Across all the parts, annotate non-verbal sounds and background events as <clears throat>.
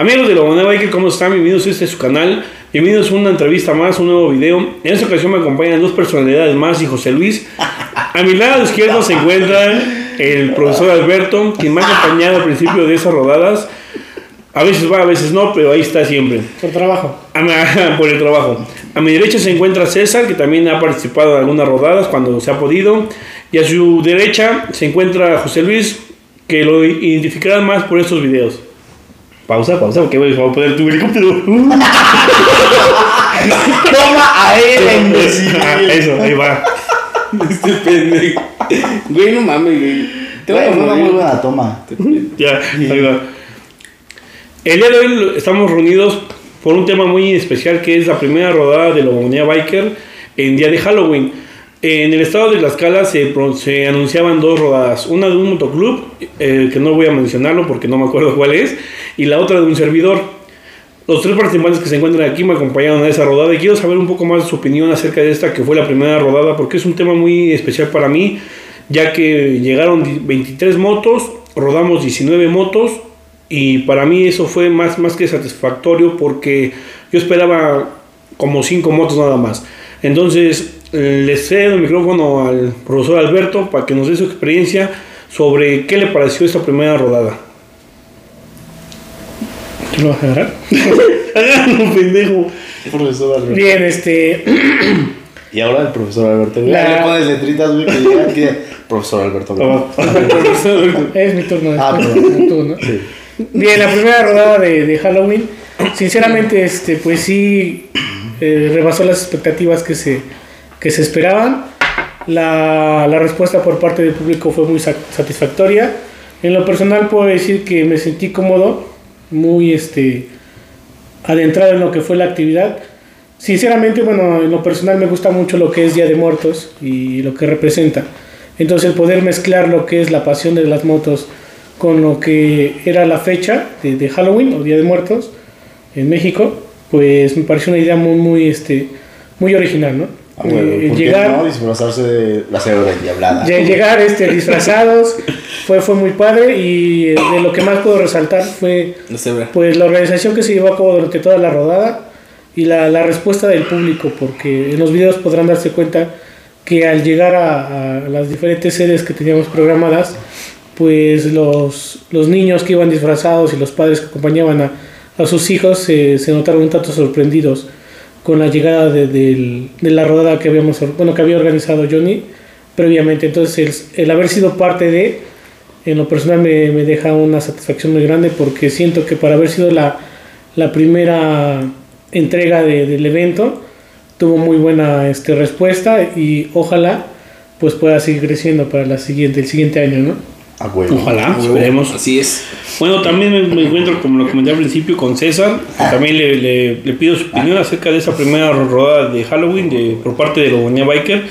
Amigos de la Bonita Biker, ¿cómo están? Bienvenidos a este su canal. Bienvenidos a una entrevista más, un nuevo video. En esta ocasión me acompañan dos personalidades más y José Luis. A mi lado izquierdo se encuentra el profesor Alberto, quien me ha acompañado al principio de esas rodadas. A veces va, a veces no, pero ahí está siempre. Por trabajo. A mi- <laughs> por el trabajo. A mi derecha se encuentra César, que también ha participado en algunas rodadas cuando se ha podido. Y a su derecha se encuentra José Luis, que lo identificarán más por estos videos. Pausa, pausa, porque voy a poner tu helicóptero. <laughs> <laughs> Toma a él, imbécil. Ah, eso, ahí va. Este pendejo. Güey, no mames, güey. Te voy a fue una muy buena toma. Ya, ahí va. El día de hoy estamos reunidos por un tema muy especial que es la primera rodada de la Comunidad Biker en día de Halloween. En el estado de Tlaxcala se, se anunciaban dos rodadas, una de un motoclub, eh, que no voy a mencionarlo porque no me acuerdo <laughs> cuál es, y la otra de un servidor. Los tres participantes que se encuentran aquí me acompañaron a esa rodada y quiero saber un poco más de su opinión acerca de esta que fue la primera rodada porque es un tema muy especial para mí, ya que llegaron di- 23 motos, rodamos 19 motos y para mí eso fue más, más que satisfactorio porque yo esperaba como 5 motos nada más. Entonces le cedo el micrófono al profesor Alberto para que nos dé su experiencia sobre qué le pareció esta primera rodada. ¿Tú lo vas a agarrar? <laughs> pendejo. Profesor Alberto. Bien, este. <clears throat> Y ahora el profesor Alberto. La- Le pones letritas, güey, que que <laughs> profesor Alberto. Es mi turno. Ah, perdón. mi turno. Sí. Bien, la primera rodada de, de Halloween. Sinceramente, este, pues sí. eh, rebasó las expectativas que se, que se esperaban. La, la respuesta por parte del público fue muy sa- satisfactoria. En lo personal, puedo decir que me sentí cómodo, muy este, adentrado en lo que fue la actividad. Sinceramente, bueno, en lo personal me gusta mucho lo que es Día de Muertos y lo que representa. Entonces, el poder mezclar lo que es la pasión de las motos con lo que era la fecha de, de Halloween o Día de Muertos en México, pues me pareció una idea muy, muy, este, muy original, ¿no? Ah, güey, Eh, ¿por qué llegar, no disfrazarse de la cebra diablada? Lle- llegar este, <laughs> disfrazados fue, fue muy padre y eh, de lo que más puedo resaltar fue bro. pues la organización que se llevó a cabo durante toda la rodada y la, la respuesta del público, porque en los videos podrán darse cuenta que al llegar a, a las diferentes sedes que teníamos programadas, pues los, los niños que iban disfrazados y los padres que acompañaban a, a sus hijos se, se notaron un tanto sorprendidos con la llegada de, la rodada que habíamos bueno que había organizado Johnny previamente entonces el, haber sido parte de en lo personal me, deja una satisfacción muy grande porque siento que para haber sido la, primera entrega de- del evento tuvo muy buena este, respuesta y ojalá pues pueda seguir creciendo para la siguiente, el siguiente año, ¿no? Ah. Ojalá, esperemos. Así es. Bueno, también me, me encuentro, como lo comenté al principio, con César. también le, le- le pido su opinión acerca de esa primera rodada de Halloween de, por parte de Lobonia Biker.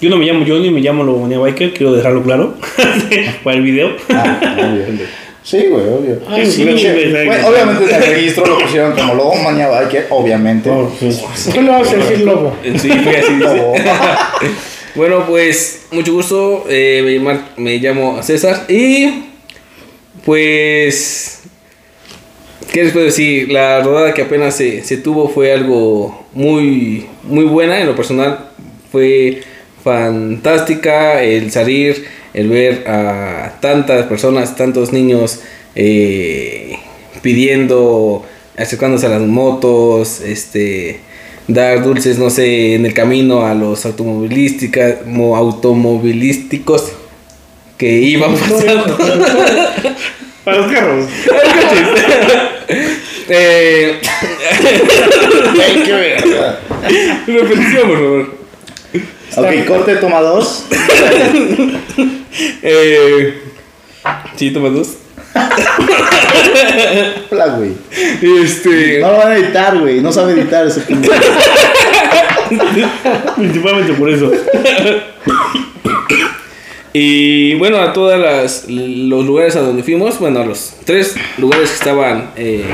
Yo no me llamo Johnny, me llamo Lobonia Biker, quiero dejarlo claro <laughs> para el video. Ah. Sí, güey, obvio. Ay, sí, güey, obviamente en el registro lo pusieron como lobo mañana biker, obviamente. Oh, sí. ¿Por qué no vas a decir lobo? Sí, así. Lobo. <laughs> Bueno, pues mucho gusto. eh, me, llamo, César y pues ¿qué les puedo decir? La rodada que apenas se, se tuvo fue algo muy muy buena en lo personal. Fue fantástica el salir, el ver a tantas personas, tantos niños eh, pidiendo, acercándose a las motos, este dar dulces, no sé, en el camino a los automovilística, mo- automovilísticos que iban pasando. <laughs> Para los carros. <laughs> eh, Ey, qué verga. repetición, por favor. Ok, corte, toma dos. <laughs> Eh, sí, toma dos. Hola, güey. Este, No lo van a editar, güey. No sabe editar ese <laughs> pendejo. Principalmente por eso. Y bueno, a todas las los lugares a donde fuimos, bueno, a los tres lugares que estaban eh,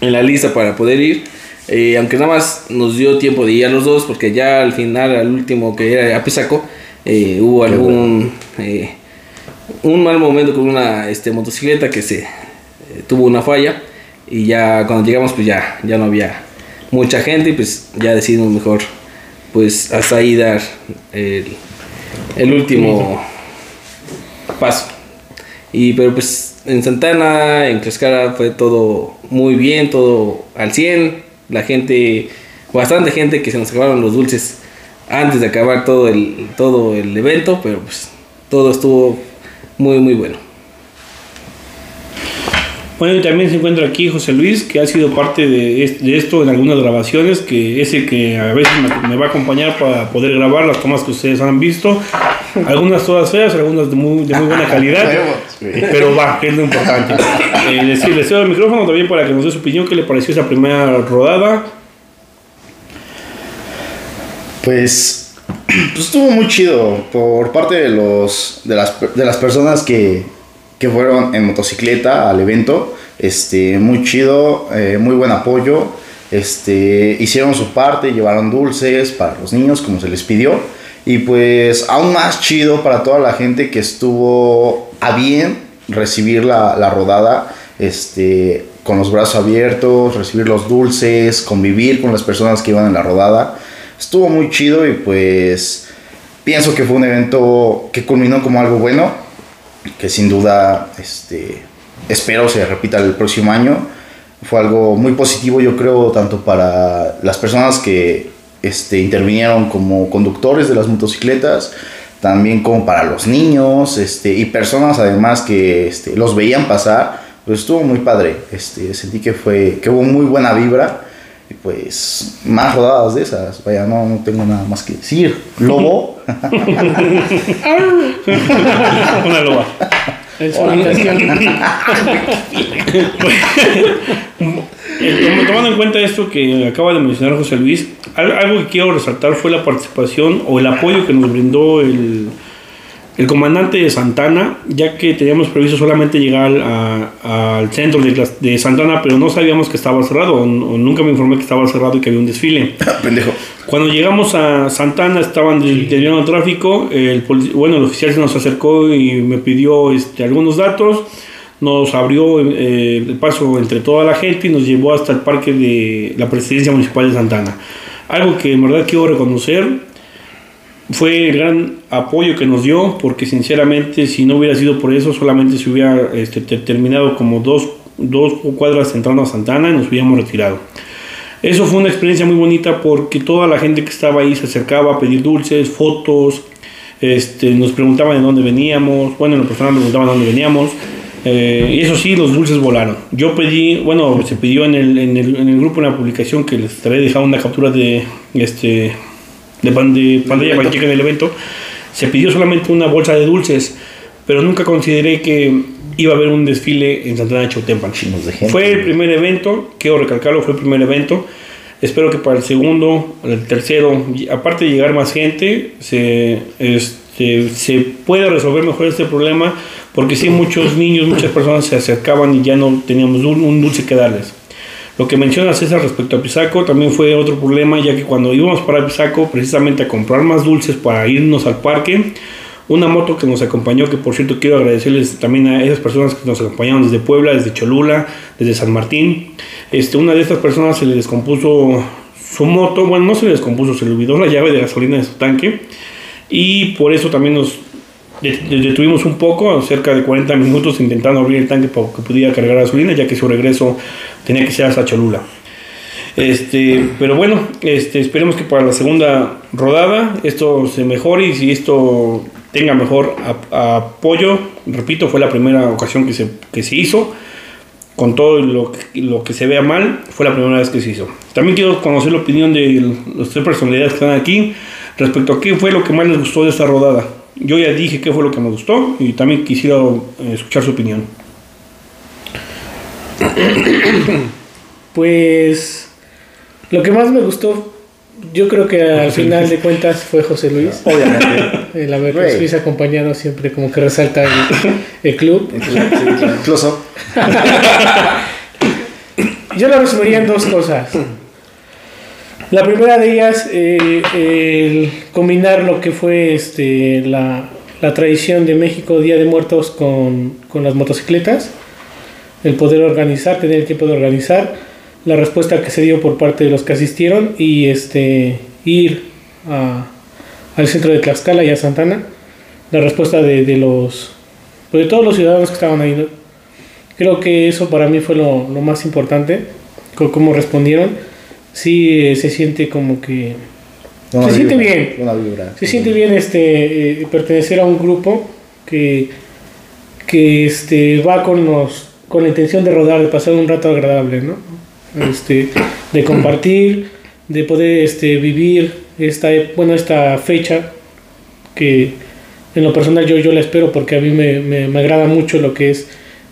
en la lista para poder ir, eh, aunque nada más nos dio tiempo de ir a los dos, porque ya al final, al último que era a Pisaco, eh, hubo algún eh, un mal momento con una este, motocicleta que se tuvo una falla. Y ya cuando llegamos pues ya, ya no había mucha gente y pues ya decidimos mejor pues hasta ahí dar el, el último paso. Y pero pues en Santana, en Crescara fue todo muy bien, todo al 100. La gente, bastante gente que se nos acabaron los dulces antes de acabar todo el, todo el evento, pero pues todo estuvo muy muy bueno. Bueno, y también se encuentra aquí José Luis, que ha sido parte de, es- de esto en algunas grabaciones, que es el que a veces me, me va a acompañar para poder grabar las tomas que ustedes han visto. Algunas todas feas, algunas de muy, de muy buena calidad. <laughs> Pero va, que es lo importante. Eh, les, les cedo el micrófono también para que nos dé su opinión, qué le pareció esa primera rodada. Pues, pues estuvo muy chido por parte de los de las, de las personas que, fueron en motocicleta al evento. Este, muy chido, eh, muy buen apoyo. Este, hicieron su parte, llevaron dulces para los niños como se les pidió. Y pues aún más chido para toda la gente que estuvo a bien recibir la, la rodada. Este, con los brazos abiertos, recibir los dulces, convivir con las personas que iban en la rodada. Estuvo muy chido y pues pienso que fue un evento que culminó como algo bueno, que sin duda este, espero se repita el próximo año. Fue algo muy positivo yo creo tanto para las personas que este, intervinieron como conductores de las motocicletas, también como para los niños este, y personas además que este, los veían pasar. Pues estuvo muy padre, este, sentí que, fue, que hubo muy buena vibra y pues más rodadas de esas. Vaya, no, no tengo nada más que decir. Lobo. <laughs> Una loba. Tomando en cuenta esto que acaba de mencionar José Luis, al- algo que quiero resaltar fue la participación o el apoyo que nos brindó el, el comandante de Santana, ya que teníamos previsto solamente llegar a- al centro de, de Santana, pero no sabíamos que estaba cerrado, o, o nunca me informé que estaba cerrado y que había un desfile. <laughs> Pendejo. Cuando llegamos a Santana estaban desviando el tráfico, el bueno, el oficial se nos acercó y me pidió este, algunos datos, nos abrió eh, el paso entre toda la gente y nos llevó hasta el parque de la presidencia municipal de Santana. Algo que en verdad quiero reconocer fue el gran apoyo que nos dio, porque sinceramente si no hubiera sido por eso, solamente se hubiera este, te- terminado como dos, dos cuadras entrando a Santana y nos hubiéramos retirado. Eso fue una experiencia muy bonita porque toda la gente que estaba ahí se acercaba a pedir dulces, fotos, este, nos preguntaban de dónde veníamos, bueno, en personal me preguntaban de dónde veníamos. eh, y eso sí, los dulces volaron. Yo pedí, bueno, se pidió en el, en el, en el grupo publicación que les estaré dejando una captura de, este, de, pan- de pantalla para el evento. Se pidió solamente una bolsa de dulces, pero nunca consideré que iba a haber un desfile en Santana de Chautempan. Fue el primer evento, quiero recalcarlo, fue el primer evento. Espero que para el segundo, el tercero, aparte de llegar más gente, se, este, se pueda resolver mejor este problema, porque sí, muchos niños, muchas personas se acercaban y ya no teníamos un, un dulce que darles. Lo que menciona César respecto a Pisaco también fue otro problema, ya que cuando íbamos para Pisaco, precisamente a comprar más dulces para irnos al parque, una moto que nos acompañó, que por cierto quiero agradecerles también a esas personas que nos acompañaron desde Puebla, desde Cholula, desde San Martín. Este, una de estas personas se le descompuso su moto, bueno, no se le descompuso, se le olvidó la llave de gasolina de su tanque y por eso también nos detuvimos un poco, cerca de 40 minutos intentando abrir el tanque para que pudiera cargar gasolina, ya que su regreso tenía que ser hasta Cholula. Este, pero bueno, este, esperemos que para la segunda rodada esto se mejore y si esto tenga mejor ap- apoyo, repito, fue la primera ocasión que se, que se hizo, con todo lo, que- lo que se vea mal, fue la primera vez que se hizo. También quiero conocer la opinión de las tres personalidades que están aquí respecto a qué fue lo que más les gustó de esta rodada. Yo ya dije qué fue lo que me gustó y también quisiera eh, escuchar su opinión. Pues lo que más me gustó, yo creo que al final de cuentas fue José Luis. Obviamente. El haber. José Luis acompañado siempre como que resalta el, el club. Up. <laughs> Yo lo resumiría en dos cosas. La primera de ellas, eh, el combinar lo que fue este, la, la tradición de México, Día de Muertos, con, con las motocicletas. el poder organizar, tener el tiempo de organizar, la respuesta que se dio por parte de los que asistieron y este ir a- al centro de Tlaxcala y a Santana, la respuesta de, de los pues, de todos los ciudadanos que estaban ahí. Creo que eso para mí fue lo, lo más importante, cómo respondieron. Sí se siente como que Se siente bien. vibra. se siente bien este eh, pertenecer a un grupo que, que este, va con los con la intención de rodar, de pasar un rato agradable, ¿no? Este, de compartir, de poder este, vivir esta, bueno, esta fecha que en lo personal yo, yo la espero porque a mí me, me, me agrada mucho lo que es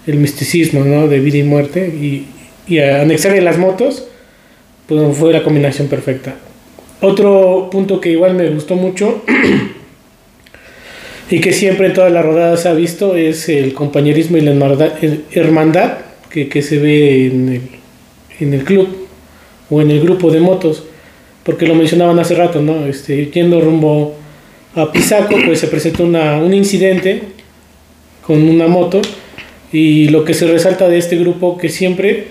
el misticismo, ¿no? De vida y muerte y, y anexarle las motos, fue la combinación perfecta. Otro punto que igual me gustó mucho <clears throat> y que siempre en todas las rodadas se ha visto es el compañerismo y la hermandad que, que se ve en el, en el club o en el grupo de motos, porque lo mencionaban hace rato, ¿no? Este, yendo rumbo a Pisaco, pues se presentó una, un incidente con una moto y lo que se resalta de este grupo que siempre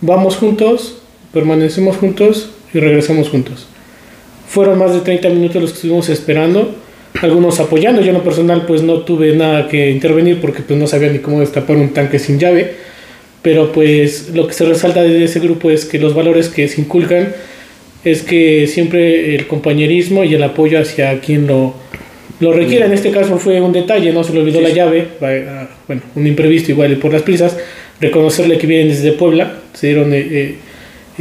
vamos juntos, permanecemos juntos y regresamos juntos. Fueron más de 30 minutos los que estuvimos esperando, algunos apoyando. Yo en lo personal pues no tuve nada que intervenir porque pues no sabía ni cómo destapar un tanque sin llave. Pero pues lo que se resalta de ese grupo es que los valores que se inculcan es que siempre el compañerismo y el apoyo hacia quien lo, lo requiera. En este caso fue un detalle, no se le olvidó la llave, bueno, un imprevisto igual y por las prisas. Reconocerle que vienen desde Puebla, se dieron eh, eh,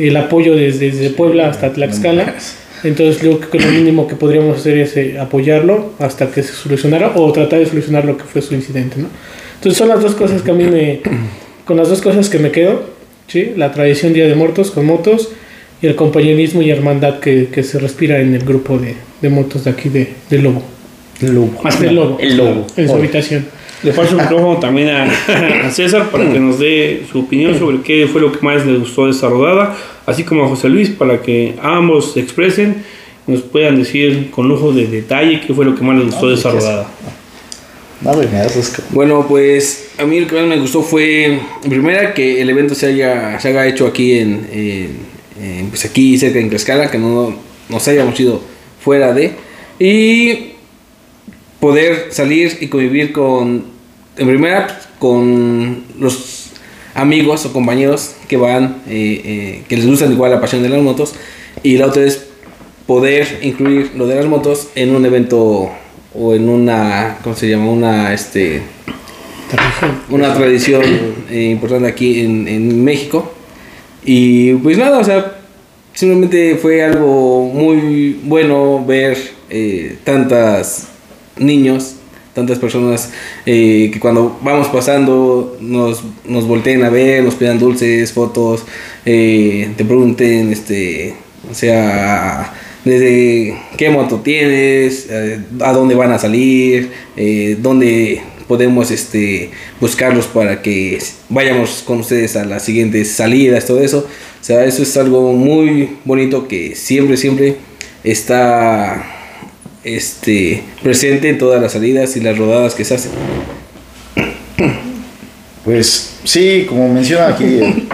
el apoyo desde, desde Puebla hasta Tlaxcala. Entonces yo creo que lo mínimo que podríamos hacer es eh, apoyarlo hasta que se solucionara o tratar de solucionar lo que fue su incidente, ¿no? Entonces son las dos cosas que a mí me... <clears throat> Con las dos cosas que me quedo, ¿sí? La tradición Día de Muertos con motos y el compañerismo y hermandad que, que se respira en el grupo de, de motos de aquí de, de Lobo. Más que Del nada. Lobo. El Lobo. En su Oye. habitación. Le paso el micrófono también a, a César para que nos dé su opinión sobre qué fue lo que más le gustó de esta rodada, así como a José Luis para que ambos se expresen y nos puedan decir con lujo de detalle qué fue lo que más les gustó de esta pues, rodada. Bueno, pues a mí lo que más me gustó fue, primera, que el evento se haya, se haga hecho aquí en, en- en, pues aquí cerca en Tlaxcala, que no nos hayamos ido fuera de, y poder salir y convivir con, en primera, con los amigos o compañeros que van, eh, eh, que les gustan igual la pasión de las motos, y la otra es poder incluir lo de las motos en un evento o en una, ¿cómo se llama? Una, este, una tradición eh, importante aquí en, en México. Y pues nada, o sea, simplemente fue algo muy bueno ver eh, tantas niños, tantas personas eh, que cuando vamos pasando nos, nos volteen a ver, nos pidan dulces, fotos, eh, te pregunten, este, o sea, desde qué moto tienes, eh, a dónde van a salir, dónde podemos este, buscarlos para que vayamos con ustedes a las siguientes salidas, todo eso. O sea, eso es algo muy bonito que siempre, siempre está este, presente en todas las salidas y las rodadas que se hacen. Pues sí, como menciona aquí el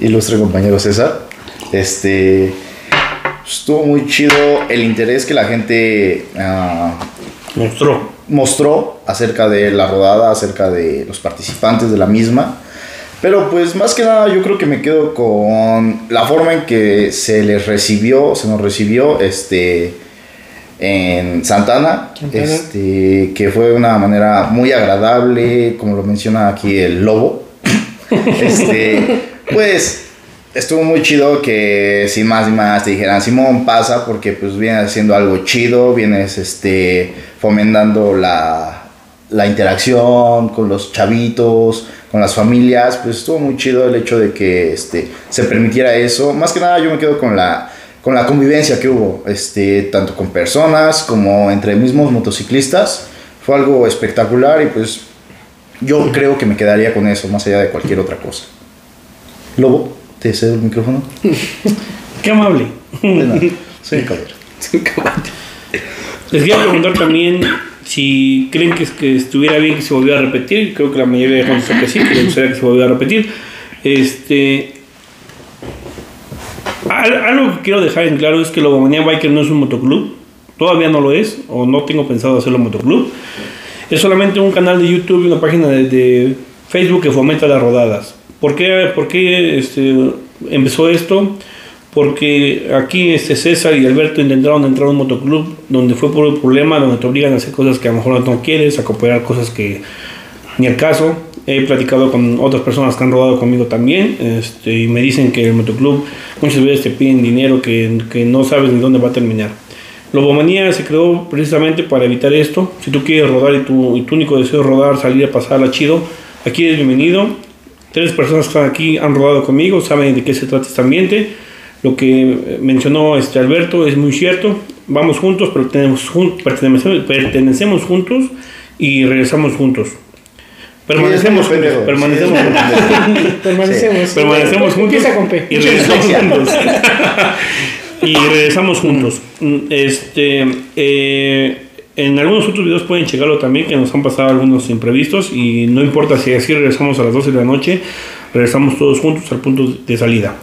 ilustre compañero César, este estuvo muy chido el interés que la gente ah, Mostró. mostró acerca de la rodada, acerca de los participantes de la misma. Pero pues más que nada yo creo que me quedo con la forma en que se les recibió, se nos recibió este en Santana, este que fue de una manera muy agradable, como lo menciona aquí el lobo. <laughs> este, pues estuvo muy chido que sin más ni más te dijeran, Simón pasa porque pues vienes haciendo algo chido, vienes este fomentando la, la interacción con los chavitos, con las familias, pues estuvo muy chido el hecho de que este, se permitiera eso. Más que nada yo me quedo con la, con la convivencia que hubo, este, tanto con personas como entre mismos motociclistas. Fue algo espectacular y pues yo creo que me quedaría con eso, más allá de cualquier otra cosa. Lobo, te cedo el micrófono. Qué amable. De nada, soy un caballero. Les quería preguntar también si creen que, que estuviera bien que se volviera a repetir, creo que la mayoría de gente que sí, que le gustaría que se volviera a repetir. Este, al- algo que quiero dejar en claro es que Lobomanía Biker no es un motoclub, todavía no lo es, o no tengo pensado hacerlo motoclub. Es solamente un canal de YouTube y una página de, Facebook que fomenta las rodadas. ¿Por qué, por qué, este, empezó esto? Porque aquí este César y Alberto intentaron entrar a un motoclub donde fue por un problema, donde te obligan a hacer cosas que a lo mejor no quieres, a cooperar cosas que ni el caso. He platicado con otras personas que han rodado conmigo también este, y me dicen que el motoclub muchas veces te piden dinero que, no sabes ni dónde va a terminar. Lobomanía se creó precisamente para evitar esto. Si tú quieres rodar y tu, único deseo es rodar, salir a pasarla chido, aquí eres bienvenido. Tres personas que están aquí han rodado conmigo, saben de qué se trata este ambiente. Lo que mencionó este Alberto es muy cierto. Vamos juntos, pertenecemos, jun- pertenecemos, pertenecemos juntos y regresamos juntos. Permanecemos juntos, permanecemos juntos. Permanecemos. Permanecemos juntos Empieza con P. y regresamos juntos. <laughs> y regresamos juntos. Este, eh, en algunos otros videos pueden checarlo también, que nos han pasado algunos imprevistos y no importa si así regresamos a las 12 de la noche, regresamos todos juntos al punto de salida.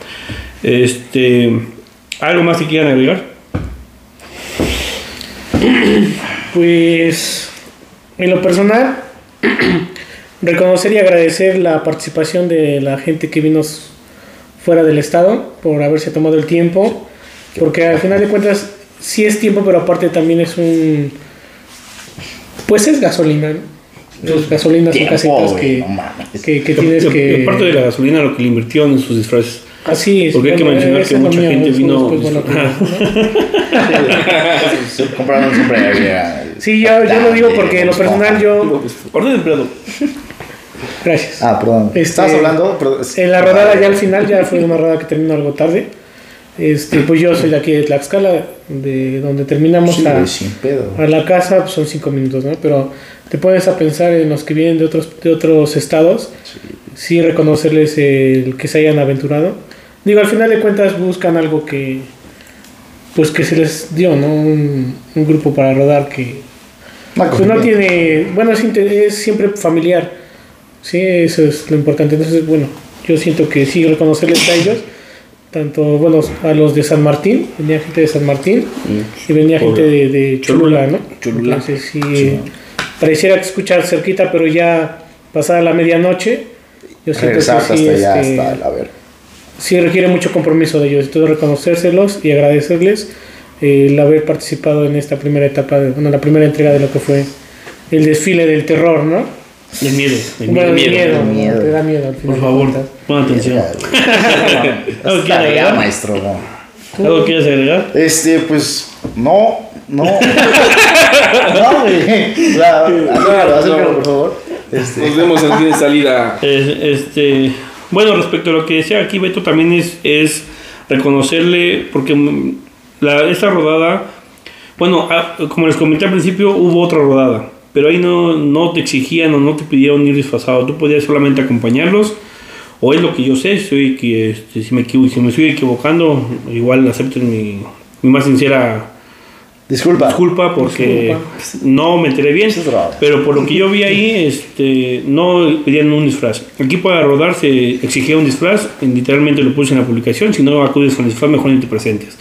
Este, ¿Algo más que quieran agregar? Pues en lo personal, <clears throat> reconocer y agradecer la participación de la gente que vino fuera del estado por haberse tomado el tiempo, porque al final de cuentas sí es tiempo, pero aparte también es un... Pues es gasolina, ¿no? Las gasolinas son casetas que, no mames. que, que tienes que... Aparte de la gasolina, lo que le invirtieron en sus disfraces. Así es. Porque hay que bueno, mencionar que mucha mío, gente vino- después, bueno, <laughs> Sí, Compraron un sombrero. ya. Sí, yo, yo lo digo porque en lo personal yo... Orden de empleado. Gracias. Ah, perdón. Este, ¿Estabas hablando? Perdón. En la rodada ya al final, ya fue una rodada que terminó algo tarde. Este, pues yo soy de aquí de Tlaxcala, de donde terminamos Sí, a, sin pedo. a la casa, pues son cinco minutos, ¿no? Pero te pones a pensar en los que vienen de otros, de otros estados, sí reconocerles el que se hayan aventurado. Digo, al final de cuentas buscan algo que, pues que se les dio, ¿no? Un, un grupo para rodar que, pues no tiene, bueno, es, es siempre familiar. Sí, eso es lo importante. Entonces, bueno, yo siento que sí reconocerles a ellos, tanto, bueno, a los de San Martín, venía gente de San Martín y venía gente de, de Cholula, ¿no? Cholula. Entonces, sí, pareciera que escuchar cerquita, pero ya pasada la medianoche, yo siento que sí, hasta allá, este, hasta ver. sí requiere mucho compromiso de ellos. Entonces, reconocérselos y agradecerles eh, el haber participado en esta primera etapa, de- bueno, la primera entrega de lo que fue el desfile del terror, ¿no? El miedo. El bueno, miedo. el miedo, ¿no? miedo. te da miedo al final. Por favor, pon atención. ¿Algo quieres agregar? maestro. no. ¿Algo quieres agregar? Este, pues, no, no. <laughs> no, güey. Ya, acércalo, por favor. Este, Nos vemos en el día de salida. Este, bueno, respecto a lo que decía aquí Beto, también es, es reconocerle, porque mm, la, esta rodada, bueno, ah, como les comenté al principio, hubo otra rodada, pero ahí no, no te exigían o no te pidieron ir disfrazado, tú podías solamente acompañarlos, o es lo que yo sé, soy que este, si, me, si me estoy equivocando, igual acepten mi, mi más sincera disculpa. disculpa porque Disculpa. no me enteré bien. Pero por lo que yo vi ahí, este, no pedían un disfraz. Aquí para rodar se exigía un disfraz, literalmente lo puse en la publicación, si no acudes con el disfraz mejor ni te presentes.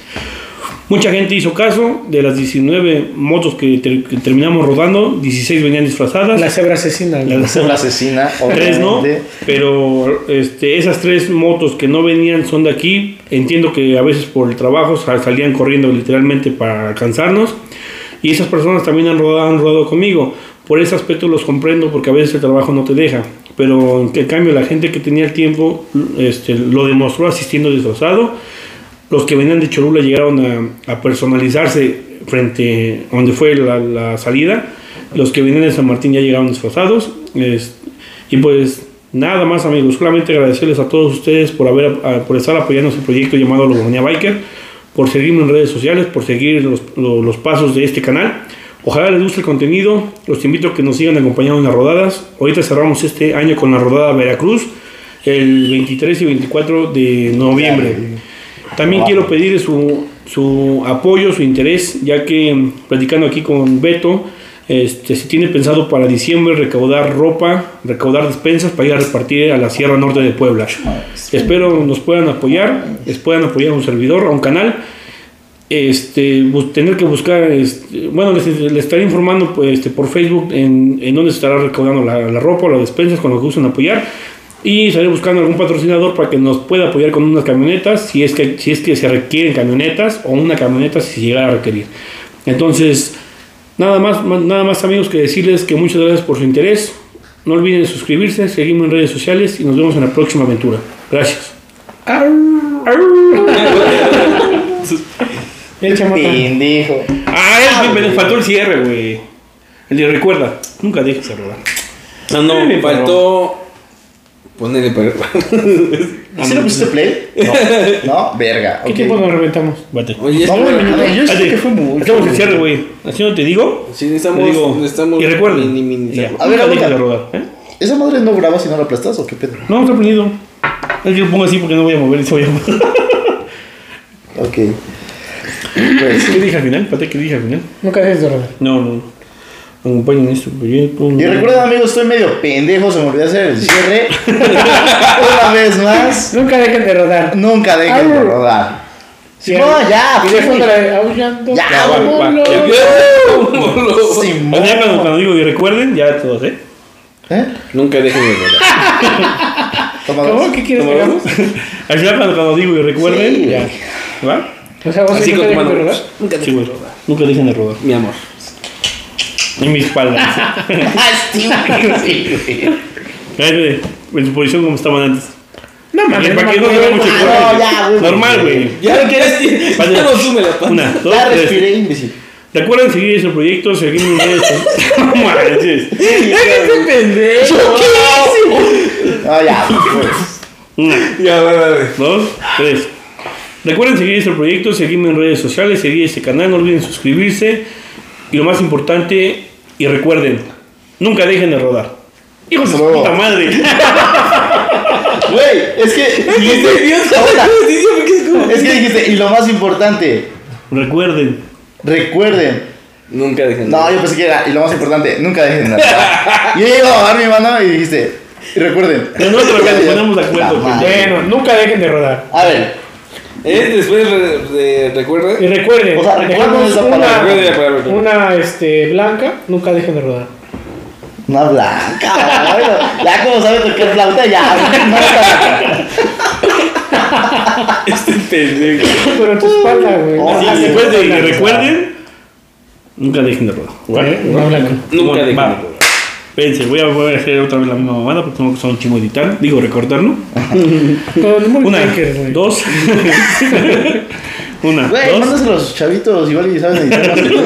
Mucha gente hizo caso, de las 19 motos que, ter- que terminamos rodando, 16 venían disfrazadas. La cebra asesina. ¿no? Las- Una asesina, <laughs> Tres no, pero este, esas tres motos que no venían son de aquí. Entiendo que a veces por el trabajo sal- salían corriendo literalmente para alcanzarnos. Y esas personas también han rodado, han rodado conmigo. Por ese aspecto los comprendo porque a veces el trabajo no te deja. Pero en cambio la gente que tenía el tiempo este, lo demostró asistiendo disfrazado. Los que venían de Cholula llegaron a, personalizarse frente a donde fue la, salida. Los que venían de San Martín ya llegaron disfrazados. Es- y pues nada más amigos, solamente agradecerles a todos ustedes por, haber, por estar apoyando este proyecto llamado Logomanía Biker, por seguirme en redes sociales, por seguir los, lo- los pasos de este canal. Ojalá les guste el contenido, los invito a que nos sigan acompañando en las rodadas. Ahorita cerramos este año con la rodada Veracruz, el 23 y 24 de noviembre. También quiero pedir su, su apoyo, su interés, ya que mm, platicando aquí con Beto, Este, si tiene pensado para diciembre recaudar ropa, recaudar despensas para ir a repartir a la Sierra Norte de Puebla. Espero nos puedan apoyar, les puedan apoyar a un servidor, a un canal. Este, tener que buscar, este, bueno, les, les estaré informando pues, este, por Facebook en, en dónde se estará recaudando la, la ropa o las despensas con lo que gusten apoyar. Y estaré buscando algún patrocinador para que nos pueda apoyar con unas camionetas, si es que, si es que se requieren camionetas, o una camioneta si se llegara a requerir. Entonces, nada más, nada más amigos que decirles que muchas gracias por su interés. No olviden suscribirse, seguirme en redes sociales y nos vemos en la próxima aventura. Gracias. <laughs> El chamata. Pendejo. Ah, me faltó el cierre, güey. El de recuerda, nunca dejes de rodar. No, no, me faltó ponerle para... ¿Sí le pusiste play? No. <laughs> No, verga. ¿Qué tiempo nos reventamos? Vate. Oye, No, güey, no, yo sé que fue mucho. Hacemos el cierre, güey. Así no te digo. Sí, necesitamos- digo. necesitamos y recuerden. A ver, a rodar. ¿eh? ¿Esa madre no graba si no la aplastas o qué pedo? No, está prendido. Es que lo pongo así porque no voy a mover y se voy a mover. Ok. Pues, ¿Qué dije al final? Espérate, ¿qué dije al final? Nunca dejes de rodar. No, no. Acompañen este proyecto. y recuerden amigos, estoy medio pendejo, se me olvidó hacer el cierre. <laughs> Una vez más, Nunca dejen de rodar. nunca dejen de Au. rodar. Sí, Simón, ya, Y de aullando. Ya, vámonos. Final cuando, cuando digo y recuerden, ya todos, ¿eh? ¿Eh? Nunca dejen de rodar. <laughs> ¿Cómo? ¿Qué quieres que hagamos? Al <laughs> final cuando, cuando digo y recuerden, Sí, ya. ¿Va? O sea, vos Así nunca dejen de rodar. Nunca dejen de rodar. Nunca dejen de rodar. Mi amor. En mi espalda. <laughs> Ah, sí, güey. Cállate, en su posición como estaban antes. No mames, Para que no mames. haya mucho no, ya, güey. Normal, güey. Ya no quieres. Ya no sume la pata. Una, dos, Ya respiré, imbécil. Recuerden seguir ese proyecto, seguirme en redes sociales. <laughs> No manches. No, ya, <laughs> pues. Una, Ya, vale, vale. dos, tres. Recuerden seguir este proyecto, seguirme en redes sociales, seguir este canal, no olviden suscribirse. Y lo más importante, y recuerden, nunca dejen de rodar. Hijos de puta madre. <laughs> Güey, es que dijiste. Ahora, <laughs> es que dijiste, y lo más importante, Recuerden. recuerden. Nunca dejen de No, yo pensé que era, y lo más importante, nunca dejen de rodar. Yo iba a bajar mi mano y dijiste, y recuerden. No nos <laughs> ponemos de acuerdo. Bueno, nunca dejen de rodar. A ver, ¿Eh? Después re- de, recuerda. Y recuerden, O sea, recuerden dejamos esa palabra. Recuerden una, una este, blanca, nunca dejen de rodar. una blanca. Bueno, ya como sabes tocar flauta, ya. No, Este pendejo. Pero en tu espalda, güey. Oh, Así, sí, después de que recuerden, nunca dejen de rodar. ¿Eh? Una blanca. Nunca dejen de rodar. Espérense, voy a, voy a hacer otra vez la misma mamada porque tengo que usar un chingo editar. Digo, <laughs> muy Una, dos. <laughs> Una, Güey, dos. mándaselo a los chavitos, igual y saben editar más que tú.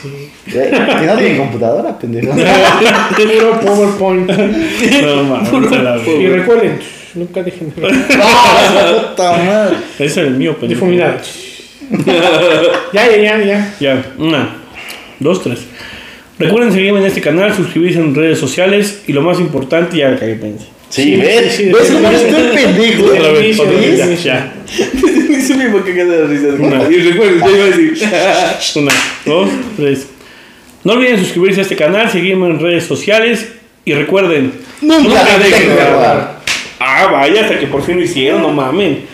Sí. Güey, Que no tienen computadora, pendejo. Puro PowerPoint. No, mames, a la Y verga. recuerden, nunca dejen de. ¡No, <laughs> puta madre! Ese es el mío, pendejo. Difuminado. Ya, ya, ya, ya. Ya, una, dos, tres. Recuerden seguirme en este canal, suscribirse en redes sociales y lo más importante, ya que pensé. Sí, ves, sí, ves, sí, no sí, estoy pendejo. Otra vez, otra vez, ya, inicio. ya. Dice mi boca que de risa. Una. Y recuerden, iba a decir. <laughs> Una, dos, tres. No olviden suscribirse a este canal, seguirme en redes sociales y recuerden, Nunca nunca dejen de rodar. Ah, vaya, hasta que por fin lo hicieron, no mamen.